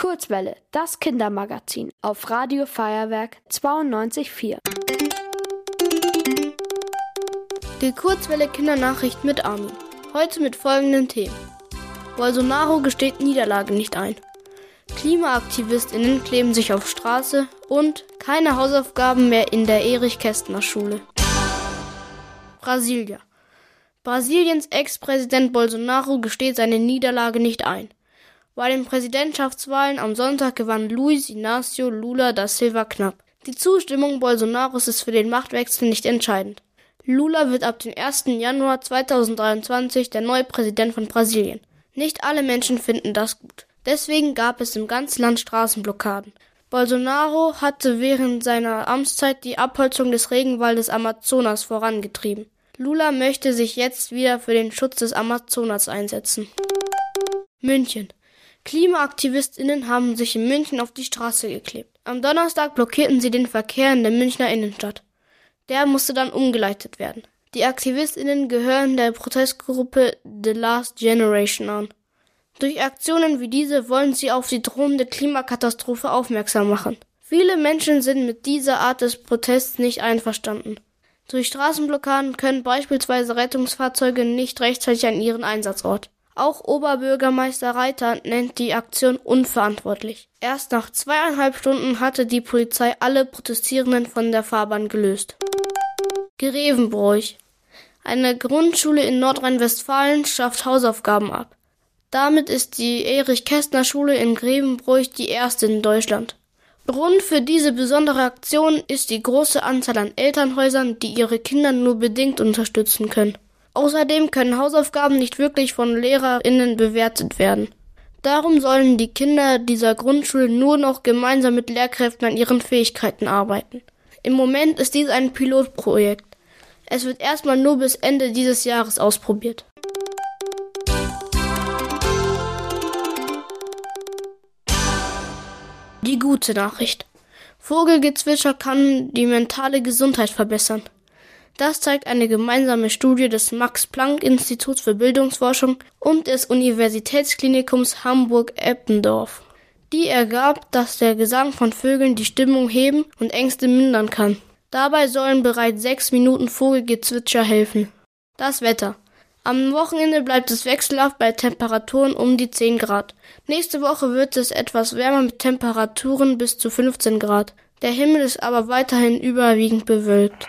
Kurzwelle, das Kindermagazin auf Radio Feuerwerk 92.4. Die Kurzwelle Kindernachricht mit Armin. Heute mit folgenden Themen. Bolsonaro gesteht Niederlage nicht ein. KlimaaktivistInnen kleben sich auf Straße und keine Hausaufgaben mehr in der Erich-Kästner-Schule. Brasilia. Brasiliens Ex-Präsident Bolsonaro gesteht seine Niederlage nicht ein. Bei den Präsidentschaftswahlen am Sonntag gewann Luiz Inácio Lula da Silva knapp. Die Zustimmung Bolsonaros ist für den Machtwechsel nicht entscheidend. Lula wird ab dem 1. Januar 2023 der neue Präsident von Brasilien. Nicht alle Menschen finden das gut. Deswegen gab es im ganzen Land Straßenblockaden. Bolsonaro hatte während seiner Amtszeit die Abholzung des Regenwaldes Amazonas vorangetrieben. Lula möchte sich jetzt wieder für den Schutz des Amazonas einsetzen. München. KlimaaktivistInnen haben sich in München auf die Straße geklebt. Am Donnerstag blockierten sie den Verkehr in der Münchner Innenstadt. Der musste dann umgeleitet werden. Die AktivistInnen gehören der Protestgruppe The Last Generation an. Durch Aktionen wie diese wollen sie auf die drohende Klimakatastrophe aufmerksam machen. Viele Menschen sind mit dieser Art des Protests nicht einverstanden. Durch Straßenblockaden können beispielsweise Rettungsfahrzeuge nicht rechtzeitig an ihren Einsatzort. Auch Oberbürgermeister Reiter nennt die Aktion unverantwortlich. Erst nach zweieinhalb Stunden hatte die Polizei alle Protestierenden von der Fahrbahn gelöst. Grevenbroich. Eine Grundschule in Nordrhein-Westfalen schafft Hausaufgaben ab. Damit ist die Erich-Kästner-Schule in Grevenbroich die erste in Deutschland. Grund für diese besondere Aktion ist die große Anzahl an Elternhäusern, die ihre Kinder nur bedingt unterstützen können. Außerdem können Hausaufgaben nicht wirklich von LehrerInnen bewertet werden. Darum sollen die Kinder dieser Grundschule nur noch gemeinsam mit Lehrkräften an ihren Fähigkeiten arbeiten. Im Moment ist dies ein Pilotprojekt. Es wird erstmal nur bis Ende dieses Jahres ausprobiert. Die gute Nachricht. Vogelgezwitscher kann die mentale Gesundheit verbessern. Das zeigt eine gemeinsame Studie des Max-Planck-Instituts für Bildungsforschung und des Universitätsklinikums Hamburg-Eppendorf. Die ergab, dass der Gesang von Vögeln die Stimmung heben und Ängste mindern kann. Dabei sollen bereits sechs Minuten Vogelgezwitscher helfen. Das Wetter. Am Wochenende bleibt es wechselhaft bei Temperaturen um die 10 Grad. Nächste Woche wird es etwas wärmer mit Temperaturen bis zu 15 Grad. Der Himmel ist aber weiterhin überwiegend bewölkt.